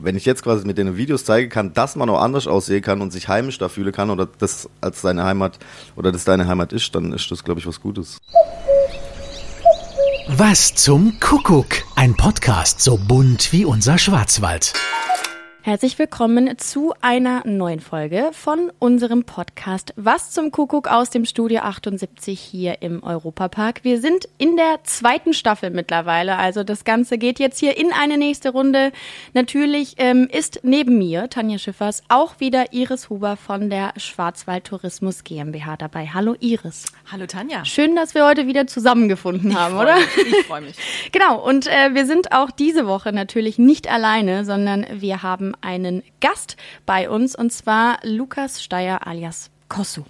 wenn ich jetzt quasi mit den Videos zeigen kann, dass man auch anders aussehen kann und sich heimisch da fühlen kann oder das als deine Heimat oder das deine Heimat ist, dann ist das, glaube ich, was Gutes. Was zum Kuckuck? Ein Podcast so bunt wie unser Schwarzwald. Herzlich willkommen zu einer neuen Folge von unserem Podcast Was zum Kuckuck aus dem Studio 78 hier im Europapark. Wir sind in der zweiten Staffel mittlerweile, also das Ganze geht jetzt hier in eine nächste Runde. Natürlich ähm, ist neben mir, Tanja Schiffers, auch wieder Iris Huber von der Schwarzwald Tourismus GmbH dabei. Hallo Iris. Hallo Tanja. Schön, dass wir heute wieder zusammengefunden haben, oder? Mich. Ich freue mich. genau, und äh, wir sind auch diese Woche natürlich nicht alleine, sondern wir haben einen Gast bei uns und zwar Lukas Steyer alias Kossu.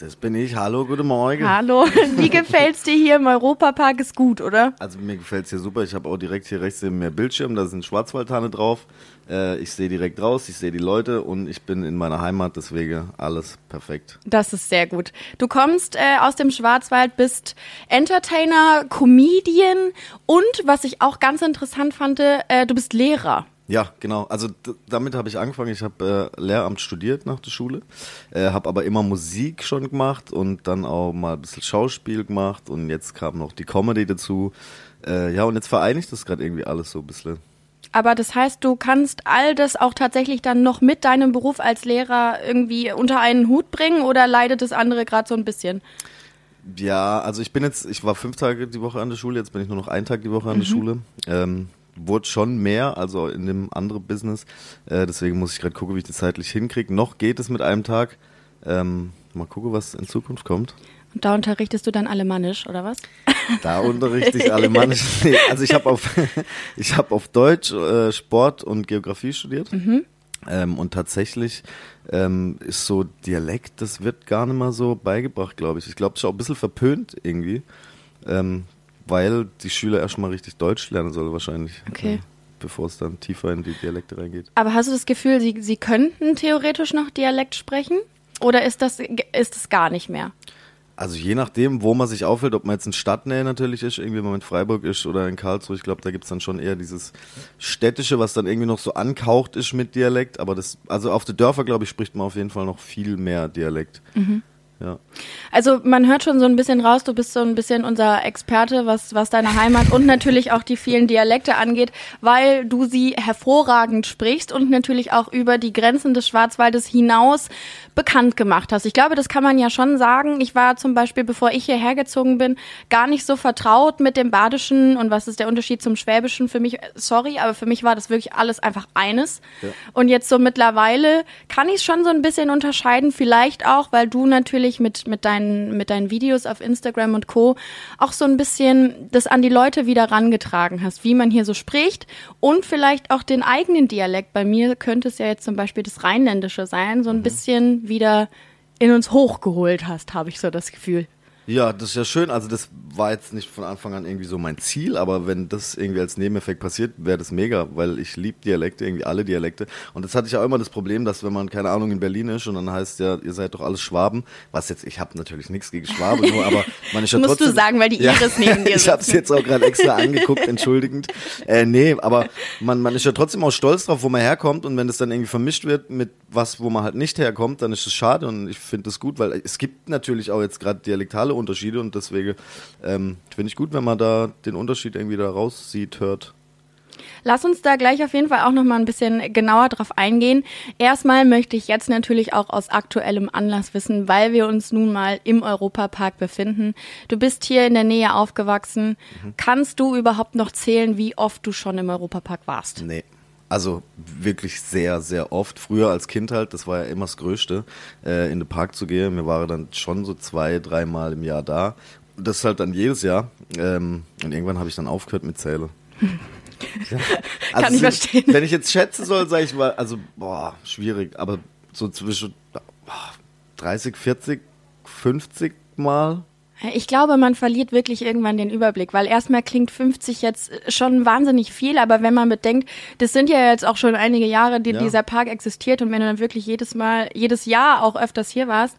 Das bin ich. Hallo, guten Morgen. Hallo, wie gefällt's dir hier im Europapark? Ist gut, oder? Also mir gefällt's hier super. Ich habe auch direkt hier rechts neben mir Bildschirm, da sind Schwarzwaldtanne drauf. Äh, ich sehe direkt raus, ich sehe die Leute und ich bin in meiner Heimat, deswegen alles perfekt. Das ist sehr gut. Du kommst äh, aus dem Schwarzwald, bist Entertainer, Comedian und was ich auch ganz interessant fand, äh, du bist Lehrer. Ja, genau. Also damit habe ich angefangen. Ich habe äh, Lehramt studiert nach der Schule, äh, habe aber immer Musik schon gemacht und dann auch mal ein bisschen Schauspiel gemacht und jetzt kam noch die Comedy dazu. Äh, ja, und jetzt vereinigt das gerade irgendwie alles so ein bisschen. Aber das heißt, du kannst all das auch tatsächlich dann noch mit deinem Beruf als Lehrer irgendwie unter einen Hut bringen oder leidet das andere gerade so ein bisschen? Ja, also ich bin jetzt, ich war fünf Tage die Woche an der Schule, jetzt bin ich nur noch einen Tag die Woche an mhm. der Schule. Ähm, wurde schon mehr, also in dem anderen Business. Äh, deswegen muss ich gerade gucken, wie ich das zeitlich hinkriege. Noch geht es mit einem Tag. Ähm, mal gucken, was in Zukunft kommt. Und da unterrichtest du dann Alemannisch, oder was? Da unterrichte ich Alemannisch. Nee, also ich habe auf, ich hab auf Deutsch, äh, Sport und Geografie studiert. Mhm. Ähm, und tatsächlich ähm, ist so Dialekt, das wird gar nicht mal so beigebracht, glaube ich. Ich glaube, es ist auch ein bisschen verpönt irgendwie. Ähm, weil die Schüler erstmal richtig Deutsch lernen sollen wahrscheinlich. Okay. Äh, bevor es dann tiefer in die Dialekte reingeht. Aber hast du das Gefühl, sie, sie könnten theoretisch noch Dialekt sprechen? Oder ist das, ist das gar nicht mehr? Also je nachdem, wo man sich aufhält, ob man jetzt in Stadtnähe natürlich ist, irgendwie wenn man in Freiburg ist oder in Karlsruhe, ich glaube, da gibt es dann schon eher dieses Städtische, was dann irgendwie noch so ankaucht ist mit Dialekt. Aber das, also auf den Dörfer, glaube ich, spricht man auf jeden Fall noch viel mehr Dialekt. Mhm. Ja. Also man hört schon so ein bisschen raus, du bist so ein bisschen unser Experte, was, was deine Heimat und natürlich auch die vielen Dialekte angeht, weil du sie hervorragend sprichst und natürlich auch über die Grenzen des Schwarzwaldes hinaus bekannt gemacht hast. Ich glaube, das kann man ja schon sagen. Ich war zum Beispiel, bevor ich hierher gezogen bin, gar nicht so vertraut mit dem Badischen und was ist der Unterschied zum Schwäbischen. Für mich, sorry, aber für mich war das wirklich alles einfach eines. Ja. Und jetzt so mittlerweile kann ich es schon so ein bisschen unterscheiden, vielleicht auch, weil du natürlich natürlich mit, mit, deinen, mit deinen Videos auf Instagram und Co. auch so ein bisschen das an die Leute wieder rangetragen hast, wie man hier so spricht und vielleicht auch den eigenen Dialekt. Bei mir könnte es ja jetzt zum Beispiel das Rheinländische sein, so ein mhm. bisschen wieder in uns hochgeholt hast, habe ich so das Gefühl. Ja, das ist ja schön. Also das war jetzt nicht von Anfang an irgendwie so mein Ziel, aber wenn das irgendwie als Nebeneffekt passiert, wäre das mega, weil ich liebe Dialekte, irgendwie alle Dialekte. Und das hatte ich auch immer das Problem, dass wenn man, keine Ahnung, in Berlin ist und dann heißt ja, ihr seid doch alles Schwaben, was jetzt, ich habe natürlich nichts gegen Schwaben, nur, aber man ist ja Musst trotzdem... du sagen, weil die Iris ja, neben dir Ich habe es jetzt auch gerade extra angeguckt, entschuldigend. Äh, nee, aber man, man ist ja trotzdem auch stolz drauf, wo man herkommt und wenn das dann irgendwie vermischt wird mit was, wo man halt nicht herkommt, dann ist es schade und ich finde das gut, weil es gibt natürlich auch jetzt gerade dialektale Unterschiede und deswegen Deswegen ähm, finde ich gut, wenn man da den Unterschied irgendwie da raussieht, hört. Lass uns da gleich auf jeden Fall auch noch mal ein bisschen genauer drauf eingehen. Erstmal möchte ich jetzt natürlich auch aus aktuellem Anlass wissen, weil wir uns nun mal im Europapark befinden. Du bist hier in der Nähe aufgewachsen. Mhm. Kannst du überhaupt noch zählen, wie oft du schon im Europapark warst? Nee. Also wirklich sehr, sehr oft. Früher als Kind halt, das war ja immer das Größte, äh, in den Park zu gehen. Wir waren dann schon so zwei, dreimal im Jahr da das halt dann jedes Jahr. Ähm, und irgendwann habe ich dann aufgehört mit Zähle. Ja. Also Kann ich verstehen. Wenn ich jetzt schätzen soll, sage ich mal, also, boah, schwierig, aber so zwischen boah, 30, 40, 50 Mal. Ich glaube, man verliert wirklich irgendwann den Überblick, weil erstmal klingt 50 jetzt schon wahnsinnig viel, aber wenn man bedenkt, das sind ja jetzt auch schon einige Jahre, die ja. dieser Park existiert und wenn du dann wirklich jedes Mal, jedes Jahr auch öfters hier warst,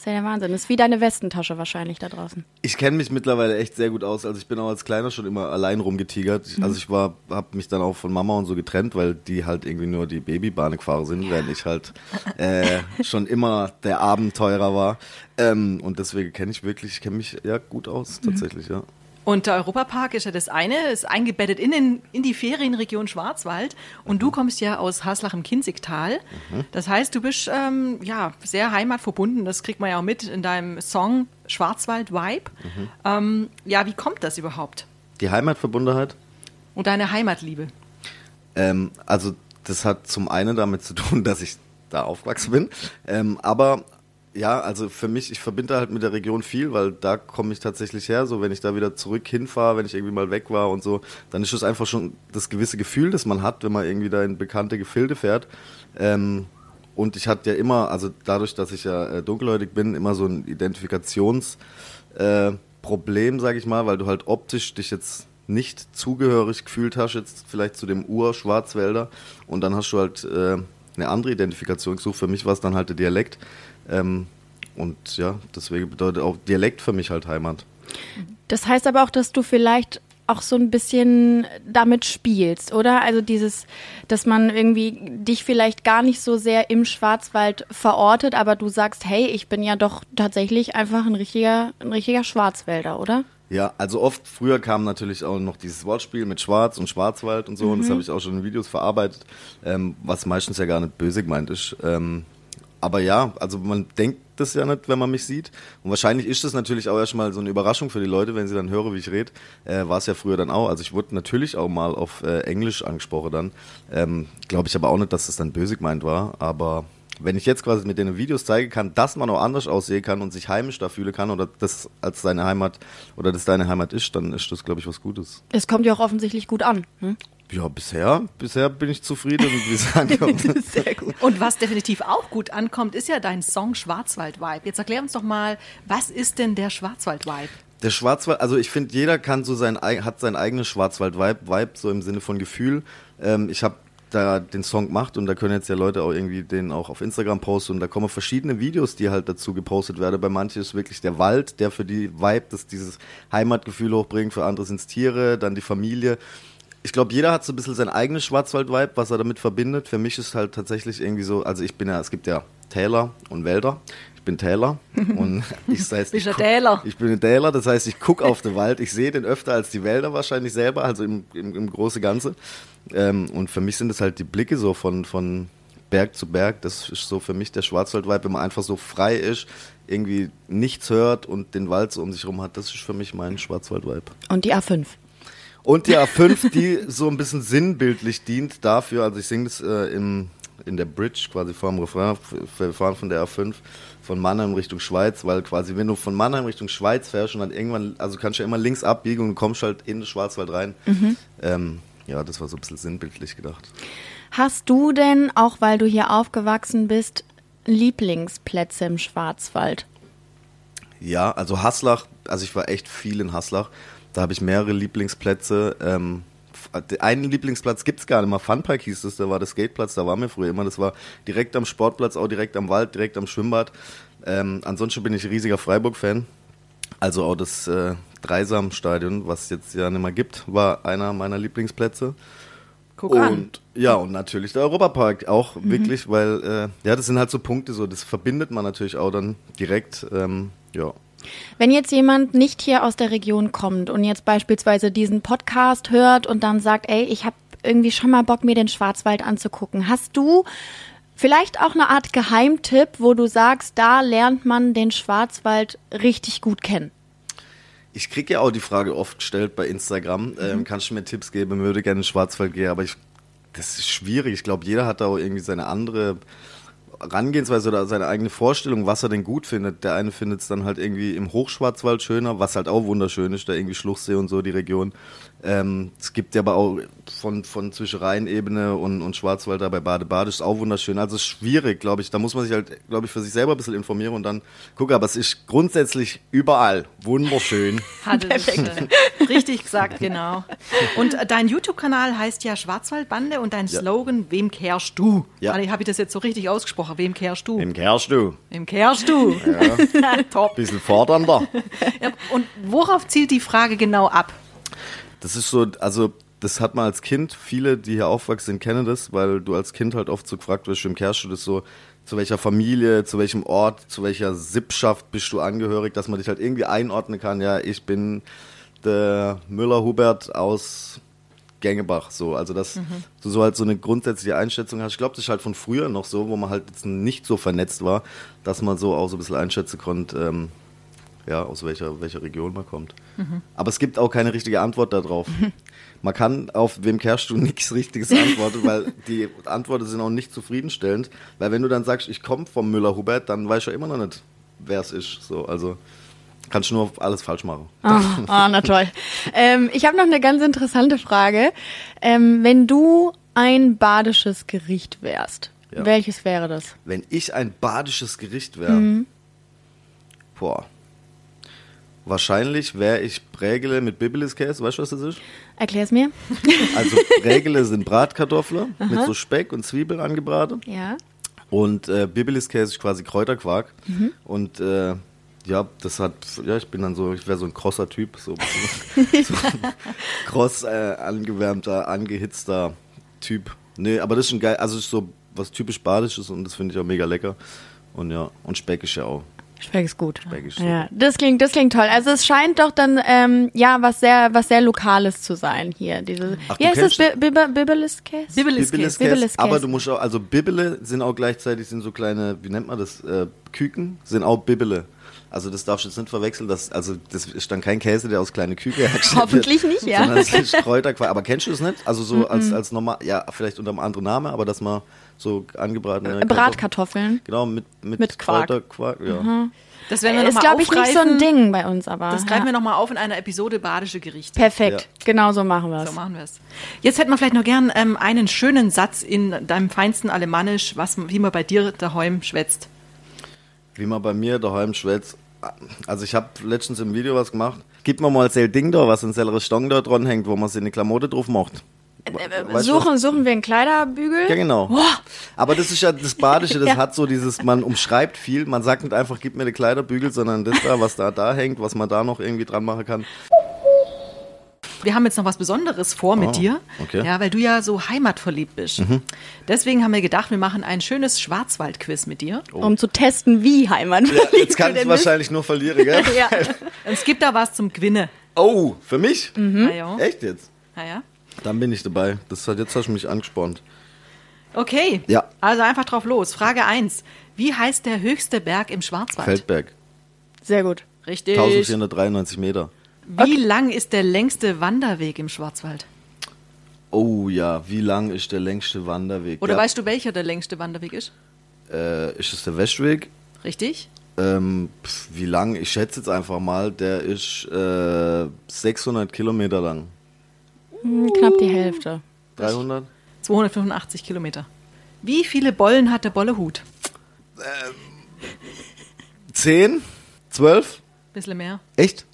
ist ja der Wahnsinn. Das ist wie deine Westentasche wahrscheinlich da draußen. Ich kenne mich mittlerweile echt sehr gut aus. Also ich bin auch als Kleiner schon immer allein rumgetigert. Mhm. Also ich war, habe mich dann auch von Mama und so getrennt, weil die halt irgendwie nur die Babybahn gefahren sind, ja. während ich halt äh, schon immer der Abenteurer war. Ähm, und deswegen kenne ich wirklich, ich kenne mich ja gut aus tatsächlich, mhm. ja. Und der Europapark ist ja das eine, ist eingebettet in, den, in die Ferienregion Schwarzwald. Und mhm. du kommst ja aus Haslach im Kinzigtal. Mhm. Das heißt, du bist ähm, ja sehr heimatverbunden. Das kriegt man ja auch mit in deinem Song Schwarzwald Vibe. Mhm. Ähm, ja, wie kommt das überhaupt? Die Heimatverbundenheit? Und deine Heimatliebe? Ähm, also das hat zum einen damit zu tun, dass ich da aufgewachsen bin. Ähm, aber ja, also für mich, ich verbinde halt mit der Region viel, weil da komme ich tatsächlich her. So, wenn ich da wieder zurück hinfahre, wenn ich irgendwie mal weg war und so, dann ist es einfach schon das gewisse Gefühl, das man hat, wenn man irgendwie da in bekannte Gefilde fährt. Ähm, und ich hatte ja immer, also dadurch, dass ich ja äh, dunkelhäutig bin, immer so ein Identifikationsproblem, äh, sage ich mal, weil du halt optisch dich jetzt nicht zugehörig gefühlt hast, jetzt vielleicht zu dem Ur-Schwarzwälder. Und dann hast du halt äh, eine andere Identifikation gesucht. Für mich war es dann halt der Dialekt. Ähm, und ja, deswegen bedeutet auch Dialekt für mich halt Heimat. Das heißt aber auch, dass du vielleicht auch so ein bisschen damit spielst, oder? Also dieses, dass man irgendwie dich vielleicht gar nicht so sehr im Schwarzwald verortet, aber du sagst, hey, ich bin ja doch tatsächlich einfach ein richtiger, ein richtiger Schwarzwälder, oder? Ja, also oft früher kam natürlich auch noch dieses Wortspiel mit Schwarz und Schwarzwald und so, mhm. und das mhm. habe ich auch schon in Videos verarbeitet, ähm, was meistens ja gar nicht böse gemeint ist. Ähm, aber ja, also man denkt das ja nicht, wenn man mich sieht. Und wahrscheinlich ist das natürlich auch erstmal so eine Überraschung für die Leute, wenn sie dann hören, wie ich rede. Äh, War es ja früher dann auch. Also ich wurde natürlich auch mal auf äh, Englisch angesprochen dann. Ähm, Glaube ich aber auch nicht, dass das dann böse gemeint war. Aber wenn ich jetzt quasi mit den Videos zeigen kann, dass man auch anders aussehen kann und sich heimisch da fühlen kann oder das als seine Heimat oder das deine Heimat ist, dann ist das, glaube ich, was Gutes. Es kommt ja auch offensichtlich gut an. Hm? Ja, bisher, bisher bin ich zufrieden, wie es ankommt. Sehr gut. Und was definitiv auch gut ankommt, ist ja dein Song Schwarzwald-Vibe. Jetzt erklär uns doch mal, was ist denn der Schwarzwald-Vibe? Der Schwarzwald, also ich finde, jeder kann so sein, hat sein eigenes Schwarzwald-Vibe, Vibe, so im Sinne von Gefühl. Ähm, ich habe da den Song gemacht und da können jetzt ja Leute auch irgendwie den auch auf Instagram posten und da kommen verschiedene Videos, die halt dazu gepostet werden. Bei manchen ist wirklich der Wald, der für die Vibe, das dieses Heimatgefühl hochbringt, für andere sind es Tiere, dann die Familie ich glaube, jeder hat so ein bisschen sein eigenes Schwarzwald-Vibe, was er damit verbindet. Für mich ist halt tatsächlich irgendwie so, also ich bin ja, es gibt ja Täler und Wälder. Ich bin Täler und ich, das heißt, ich, Täler. ich bin ein Täler, das heißt, ich gucke auf den Wald, ich sehe den öfter als die Wälder wahrscheinlich selber, also im, im, im große Ganze. Ähm, und für mich sind es halt die Blicke so von, von Berg zu Berg, das ist so für mich der Schwarzwald-Vibe, wenn man einfach so frei ist, irgendwie nichts hört und den Wald so um sich rum hat, das ist für mich mein Schwarzwald-Vibe. Und die A5? Und die A5, die so ein bisschen sinnbildlich dient dafür, also ich singe das äh, im, in der Bridge quasi vor dem Refrain, wir fahren von der A5 von Mannheim Richtung Schweiz, weil quasi wenn du von Mannheim Richtung Schweiz fährst und dann irgendwann, also kannst du ja immer links abbiegen und kommst halt in den Schwarzwald rein. Mhm. Ähm, ja, das war so ein bisschen sinnbildlich gedacht. Hast du denn, auch weil du hier aufgewachsen bist, Lieblingsplätze im Schwarzwald? Ja, also Haslach, also ich war echt viel in Haslach. Da habe ich mehrere Lieblingsplätze. Ähm, einen Lieblingsplatz gibt es gar nicht mehr. Funpark hieß das, da war der Skateplatz, da waren wir früher immer. Das war direkt am Sportplatz, auch direkt am Wald, direkt am Schwimmbad. Ähm, ansonsten bin ich riesiger Freiburg-Fan. Also auch das äh, Dreisam-Stadion, was es jetzt ja nicht mehr gibt, war einer meiner Lieblingsplätze. Guck an. Und ja, und natürlich der Europapark auch mhm. wirklich, weil äh, ja, das sind halt so Punkte, so das verbindet man natürlich auch dann direkt. Ähm, ja. Wenn jetzt jemand nicht hier aus der Region kommt und jetzt beispielsweise diesen Podcast hört und dann sagt, ey, ich habe irgendwie schon mal Bock, mir den Schwarzwald anzugucken, hast du vielleicht auch eine Art Geheimtipp, wo du sagst, da lernt man den Schwarzwald richtig gut kennen? Ich kriege ja auch die Frage oft gestellt bei Instagram, mhm. ähm, kannst du mir Tipps geben, würde gerne in den Schwarzwald gehen, aber ich, das ist schwierig. Ich glaube, jeder hat da auch irgendwie seine andere Herangehensweise oder seine eigene Vorstellung, was er denn gut findet. Der eine findet es dann halt irgendwie im Hochschwarzwald schöner, was halt auch wunderschön ist, da irgendwie Schluchsee und so, die Region. Ähm, es gibt ja aber auch von, von zwischen Rheinebene und, und Schwarzwald da bei Bade-Bade ist auch wunderschön. Also es ist schwierig, glaube ich. Da muss man sich halt, glaube ich, für sich selber ein bisschen informieren und dann gucken. Aber es ist grundsätzlich überall wunderschön. Hatte Perfekt. Richtig gesagt, genau. Und dein YouTube-Kanal heißt ja Schwarzwaldbande und dein Ja. Slogan, wem kehrst du? Ja. Habe ich das jetzt so richtig ausgesprochen? Wem kehrst du? Im kehrst du. Wem kehrst du? Top. Bisschen fordernder. Ja, und worauf zielt die Frage genau ab? Das ist so, also das hat man als Kind, viele, die hier aufwachsen, kennen das, weil du als Kind halt oft so gefragt wirst, im das so, zu welcher Familie, zu welchem Ort, zu welcher Sippschaft bist du angehörig, dass man dich halt irgendwie einordnen kann, ja, ich bin der Müller-Hubert aus Gängebach, so, also dass du so halt so eine grundsätzliche Einschätzung hast. Ich glaube, das ist halt von früher noch so, wo man halt jetzt nicht so vernetzt war, dass man so auch so ein bisschen einschätzen konnte, ähm, ja, aus welcher, welcher Region man kommt. Aber es gibt auch keine richtige Antwort darauf. Man kann auf wem kehrst du nichts Richtiges antworten, weil die Antworten sind auch nicht zufriedenstellend. Weil wenn du dann sagst, ich komme vom Müller-Hubert, dann weißt du ja immer noch nicht, wer es ist. So, also kannst du nur alles falsch machen. Ah, ah, na toll. Ähm, ich habe noch eine ganz interessante Frage. Ähm, wenn du ein badisches Gericht wärst, Ja. welches wäre das? Wenn ich ein badisches Gericht wäre, boah, wahrscheinlich wäre ich Prägele mit Bibeliskäse. Weißt du, was das ist? Erklär's mir. Also Prägele sind Bratkartoffeln mit so Speck und Zwiebeln angebraten. Ja. Und äh, Bibeliskäse ist quasi Kräuterquark. Und äh, ja, das hat, ja, ich bin dann so, ich wäre so ein krosser Typ, so, so ein kross äh, angewärmter, angehitzter Typ. Nee, aber das ist ein geil, also es ist so was typisch Badisches und das finde ich auch mega lecker. Und ja, und Speck ist ja auch. Speck ist gut. Speck ist ja, das klingt, das klingt toll. Also es scheint doch dann ähm, ja was sehr, was sehr Lokales zu sein hier. Diese, Ach, wie du heißt das? Bibeliskäse, Bibeliskäse. aber du musst auch, also Bibele sind auch gleichzeitig, sind so kleine, wie nennt man das, äh, Küken, sind auch Bibele. Also das darfst du jetzt nicht verwechseln, das, also das ist dann kein Käse, der aus kleinen Küken hergestellt Hoffentlich nicht, ja. Sondern es ist Kräuterquark. Aber kennst du es nicht? Also so als, als normal, ja, vielleicht unter einem anderen Namen, aber dass man so angebratene Kartoffeln- Bratkartoffeln. Genau, mit, mit, Mit Quark. Kräuterquark, ja. Das werden wir Ist, nochmal glaube ich, nicht so ein Ding bei uns, aber. Das greifen ja. wir nochmal auf in einer Episode Badische Gerichte. Perfekt, genau so machen wir es. So machen wir es. Jetzt hätten wir vielleicht noch gern ähm, einen schönen Satz in deinem feinsten Alemannisch, was, wie man bei dir daheim schwätzt. Wie man bei mir daheim schwätzt. Also ich habe letztens im Video was gemacht. Gib mir mal ein Ding da, was ein selleres Stong da dran hängt, wo man seine Klamotte drauf macht. Weißt du, Suchen, suchen wir einen Kleiderbügel? Ja, genau. Aber das ist ja das Badische, das Ja. hat so dieses, man umschreibt viel, man sagt nicht einfach, gib mir den Kleiderbügel, sondern das da, was da da hängt, was man da noch irgendwie dran machen kann. Wir haben jetzt noch was Besonderes vor mit Oh, dir, okay. Mhm. ja, weil du ja so heimatverliebt bist. Deswegen haben wir gedacht, wir machen ein schönes Schwarzwald-Quiz mit dir. Um zu testen, wie Heimat. Ja, jetzt kann ich wahrscheinlich nur verlieren, gell? Ja. Es gibt da was zum Gewinne. Oh, für mich? Ja. Echt jetzt? Na ja. Dann bin ich dabei. Das hat, jetzt hast du mich angespornt. Okay. Ja. Also einfach drauf los. Frage 1. Wie heißt der höchste Berg im Schwarzwald? Feldberg. Sehr gut. Richtig. 1493 Meter. Wie lang ist der längste Wanderweg im Schwarzwald? Oh ja, wie lang ist der längste Wanderweg? Oder ja, weißt du, welcher der längste Wanderweg ist? äh, ist es der Westweg? Richtig? Ähm, pf, wie lang? Ich schätze jetzt einfach mal, der ist äh, 600 Kilometer lang. Hm, Knapp die Hälfte. 300? 285 Kilometer. Wie viele Bollen hat der Bollehut? 10? 12? Bisschen mehr. Echt?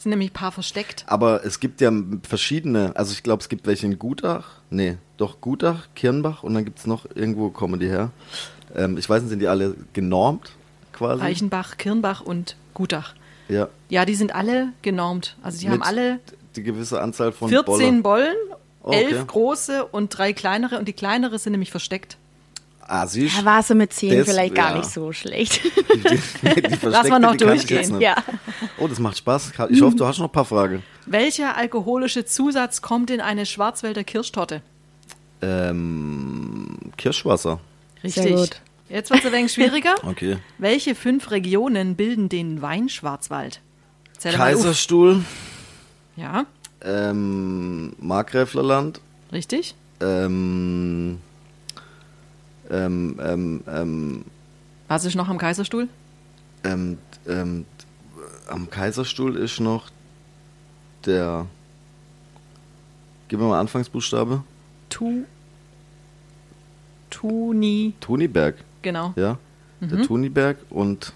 Sind nämlich ein paar versteckt. Aber es gibt ja verschiedene, also ich glaube, es gibt welche in Gutach. Nee, doch Gutach, Kirnbach und dann gibt es noch, irgendwo kommen die her. Ähm, ich weiß nicht, sind die alle genormt quasi? Reichenbach, Kirnbach und Gutach. Ja. Ja, die sind alle genormt. Also die haben Mit alle Die gewisse Anzahl von 14 Boller. Bollen, Oh, 11 okay. große und drei kleinere. Und die kleinere sind nämlich versteckt. Ah, siehst Da war es mit 10 Das- vielleicht gar ja. nicht so schlecht. Die, die, die versteckte, noch durchgehen. ja. Oh, das macht Spaß. Ich hoffe, du hast noch ein paar Fragen. Welcher alkoholische Zusatz kommt in eine Schwarzwälder Kirschtorte? Ähm, Kirschwasser. Richtig. gut. Jetzt wird es ein wenig schwieriger. Okay. Welche fünf Regionen bilden den Weinschwarzwald? Zähl mal. Kaiserstuhl, Ja, ähm, Markgräflerland, richtig. ähm, ähm, ähm, ähm, Was ist noch am Kaiserstuhl? ähm, ähm, am Kaiserstuhl ist noch der Gib mir mal Anfangsbuchstabe. Tu. Tuni. Tuniberg, Genau. ja. Der Tuniberg und,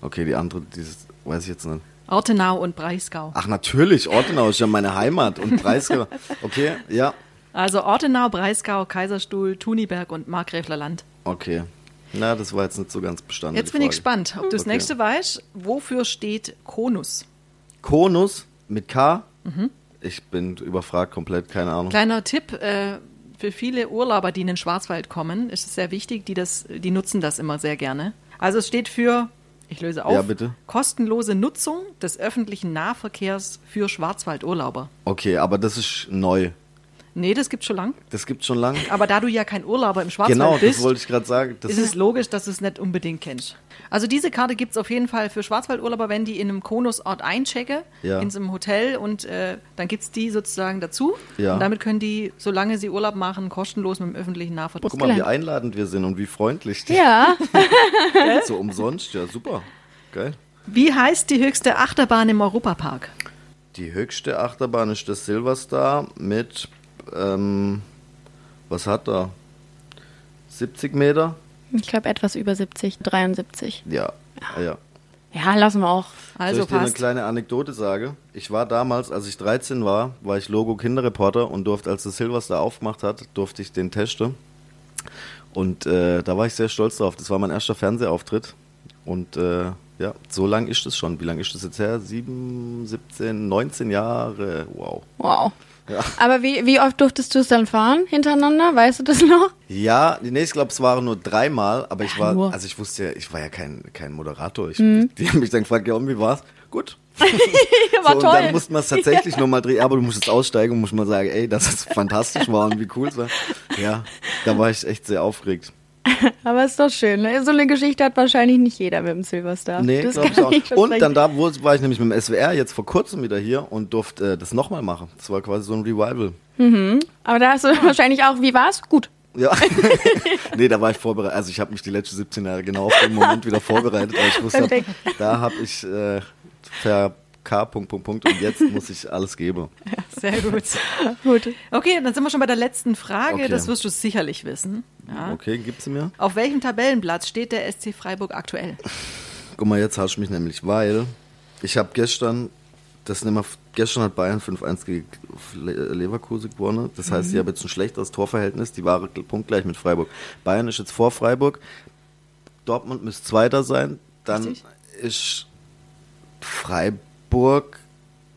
okay, die andere, dieses, weiß ich jetzt nicht. Ortenau und Breisgau. Ach, natürlich, Ortenau ist ja meine Heimat und Breisgau. Okay, ja, Also Ortenau, Breisgau, Kaiserstuhl, Tuniberg und Markgräfler Land. okay. Na, das war jetzt nicht so ganz bestanden. Jetzt bin ich gespannt, ob du das Okay. nächste weißt. Wofür steht Konus? Konus mit K. Mhm. Ich bin überfragt komplett, keine Ahnung. Kleiner Tipp, äh, für viele Urlauber, die in den Schwarzwald kommen, ist es sehr wichtig, die, das, die nutzen das immer sehr gerne. Also es steht für, ich löse auf, Ja, bitte. kostenlose Nutzung des öffentlichen Nahverkehrs für Schwarzwaldurlauber. Okay, aber das ist neu. Nee, das gibt's schon lang. Das gibt's schon lange. Aber da du ja kein Urlauber im Schwarzwald Genau, bist, das wollte ich gerade sagen. Das ist es logisch, dass du es nicht unbedingt kennst. Also diese Karte gibt es auf jeden Fall für Schwarzwaldurlauber, wenn die in einem Konusort einchecken, Ja. in so einem Hotel und äh, dann gibt es die sozusagen dazu. Ja. Und damit können die, solange sie Urlaub machen, kostenlos mit dem öffentlichen Nahverkehr. Guck mal, wie einladend wir sind und wie freundlich. die- Ja, So umsonst, ja, super. Geil. Wie heißt die höchste Achterbahn im Europapark? Die höchste Achterbahn ist das Silverstar mit, ähm, was hat er? 70 Meter? ich glaube etwas über 70, 73. Ja, ja. Ja, lassen wir auch. Also Soll ich dir eine passt. kleine Anekdote sagen? Ich war damals, als ich 13 war, war ich Logo Kinderreporter und durfte, als das Silverstar aufgemacht hat, durfte ich den testen. Und äh, da war ich sehr stolz drauf. Das war mein erster Fernsehauftritt. Und äh, ja, so lang ist es schon. Wie lange ist das jetzt her? Sieben, 17, 19 Jahre. Wow. Wow. Ja. Aber wie, wie oft durftest du es dann fahren hintereinander? Weißt du das noch? Ja, nee, ich glaube, es waren nur dreimal, aber ich Ja, war, nur. also ich wusste ja, ich war ja kein, kein Moderator. Ich, Mhm. Die haben mich dann gefragt, ja, und wie war's? Gut. War so, und toll. dann mussten wir es tatsächlich nochmal drehen, aber du musst jetzt aussteigen und musst mal sagen, ey, dass es fantastisch war und wie cool es war. Ja, da war ich echt sehr aufgeregt. Aber ist doch schön. Ne? So eine Geschichte hat wahrscheinlich nicht jeder mit dem Silverstar. Nee, das glaube ich auch. ich Und dann da wo, war ich nämlich mit dem SWR jetzt vor kurzem wieder hier und durfte äh, das nochmal machen. Das war quasi so ein Revival. Aber da hast du wahrscheinlich auch, wie war's? Gut. Ja. nee, da war ich vorbereitet. Also ich habe mich die letzten 17 Jahre genau auf den Moment wieder vorbereitet, weil ich wusste, da habe ich äh, ver K. Punkt, Punkt, Punkt und jetzt muss ich alles geben. Sehr gut. Gut. Okay, dann sind wir schon bei der letzten Frage. Okay. Das wirst du sicherlich wissen. Ja. Okay, gibt's sie mir? Auf welchem Tabellenplatz steht der SC Freiburg aktuell? Guck mal, jetzt hast du mich nämlich, weil ich habe gestern, das nicht mehr, gestern hat Bayern 5-1 gegen Le- Leverkusen gewonnen. Das heißt, Mhm. ich habe jetzt ein schlechteres Torverhältnis. Die waren punktgleich mit Freiburg. Bayern ist jetzt vor Freiburg. Dortmund müsste Zweiter sein. Dann Richtig. ist Freiburg,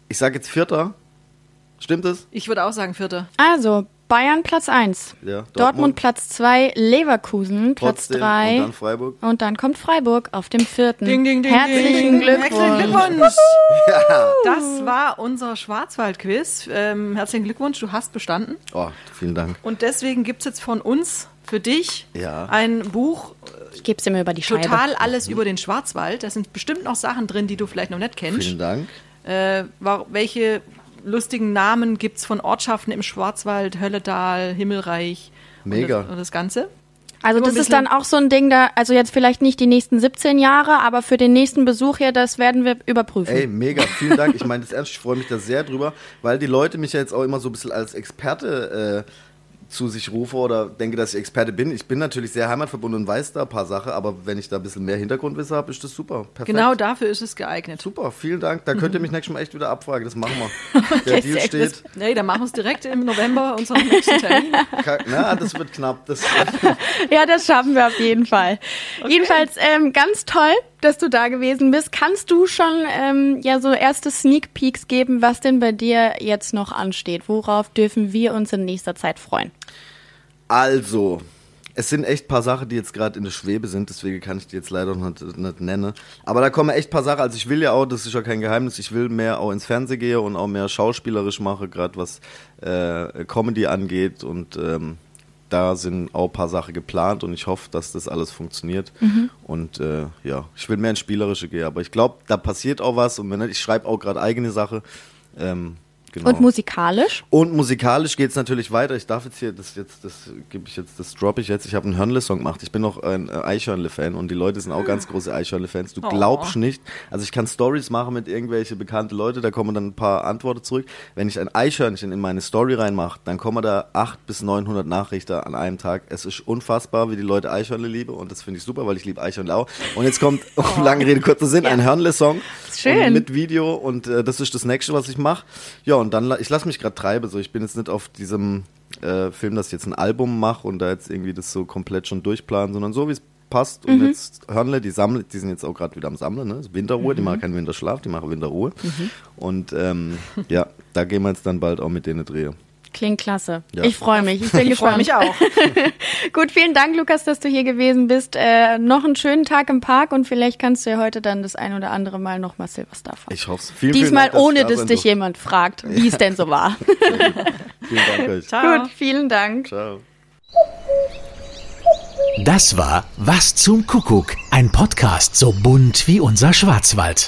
ich sage jetzt Vierter. Stimmt es? Ich würde auch sagen Vierter. Also, Bayern Platz 1. Ja, Dortmund, Platz 2, Leverkusen Platz Trotzdem. 3. Und dann Freiburg. Und dann kommt Freiburg auf dem vierten. Ding, ding, ding, Herzlichen ding. Glückwunsch. Herzlichen Glückwunsch. Das war unser Schwarzwald-Quiz. Ähm, herzlichen Glückwunsch, du hast bestanden. Oh, vielen Dank. Und deswegen gibt es jetzt von uns für dich Ja. ein Buch, Ich gebe es dir über die Scheibe. total alles über den Schwarzwald. Da sind bestimmt noch Sachen drin, die du vielleicht noch nicht kennst. Vielen Dank. Äh, welche lustigen Namen gibt es von Ortschaften im Schwarzwald, Hölledal, Himmelreich Mega. Und, das, und das Ganze? Also Immer das ist dann auch so ein Ding, da, also jetzt vielleicht nicht die nächsten 17 Jahre, aber für den nächsten Besuch hier, das werden wir überprüfen. Ey, mega, vielen Dank. Ich meine das ernst, ich freue mich da sehr drüber, weil die Leute mich ja jetzt auch immer so ein bisschen als Experte äh, zu sich rufe oder denke, dass ich Experte bin. Ich bin natürlich sehr heimatverbunden und weiß da ein paar Sachen, aber wenn ich da ein bisschen mehr Hintergrundwissen habe, ist das super. Perfekt. Genau dafür ist es geeignet. Super, vielen Dank. Da könnt ihr mich nächstes Mal echt wieder abfragen. Das machen wir. Der Deal steht. Nee, dann machen wir es direkt im November, unseren nächsten Termin. Na, das wird knapp. Das, Ja, das schaffen wir auf jeden Fall. Jedenfalls ähm, ganz toll, dass du da gewesen bist. Kannst du schon ähm, ja so erste Sneak Peeks geben, was denn bei dir jetzt noch ansteht? Worauf dürfen wir uns in nächster Zeit freuen? Also, es sind echt paar Sachen, die jetzt gerade in der Schwebe sind, deswegen kann ich die jetzt leider noch nicht, nicht nennen. Aber da kommen echt paar Sachen. Also ich will ja auch, das ist ja kein Geheimnis, ich will mehr auch ins Fernsehen gehen und auch mehr schauspielerisch machen, gerade was äh, Comedy angeht. Und ähm, da sind auch ein paar Sachen geplant und ich hoffe, dass das alles funktioniert. Und äh, ja, ich will mehr ins Spielerische gehen. Aber ich glaube, da passiert auch was und wenn nicht, ich schreibe auch gerade eigene Sache. Ähm, genau. Und musikalisch? Und musikalisch geht's natürlich weiter. Ich darf jetzt hier, das jetzt, das gebe ich jetzt, das droppe ich jetzt. Ich habe einen Hörnle-Song gemacht. Ich bin noch ein äh, Eichhörnle-Fan und die Leute sind auch ganz große Eichhörnle-Fans. Du Oh. glaubst nicht. Also ich kann Stories machen mit irgendwelche bekannte Leute, da kommen dann ein paar Antworten zurück. Wenn ich ein Eichhörnchen in meine Story reinmache, dann kommen da 800 bis 900 Nachrichten an einem Tag. Es ist unfassbar, wie die Leute Eichhörnle lieben und das finde ich super, weil ich liebe Eichhörnle auch. Und jetzt kommt, um lange Rede, kurzer Sinn, ein Hörnle-Song. Schön. Mit Video und äh, das ist das nächste, was ich mache. Ja, und dann, ich lasse mich gerade treiben. So, ich bin jetzt nicht auf diesem äh, Film, dass ich jetzt ein Album mache und da jetzt irgendwie das so komplett schon durchplanen, sondern so, wie es passt. Und jetzt Hörnle, die sammeln, die sind jetzt auch gerade wieder am Sammeln, ne? Ist Winterruhe, die machen keinen Winterschlaf, die machen Winterruhe. Und ähm, ja, da gehen wir jetzt dann bald auch mit denen drehen. Klingt klasse. Ja. Ich freue mich. Ich bin Ich freue mich auch. Gut, vielen Dank, Lukas, dass du hier gewesen bist. Äh, noch einen schönen Tag im Park und vielleicht kannst du ja heute dann das ein oder andere Mal noch mal Silvester fahren. Ich hoffe es. Vielen, Diesmal vielen Dank, dass ohne, da dass sein dich jemand fragt, wie es denn so war. Vielen Dank euch. Ciao. Gut, vielen Dank. Ciao. Das war Was zum Kuckuck, ein Podcast so bunt wie unser Schwarzwald.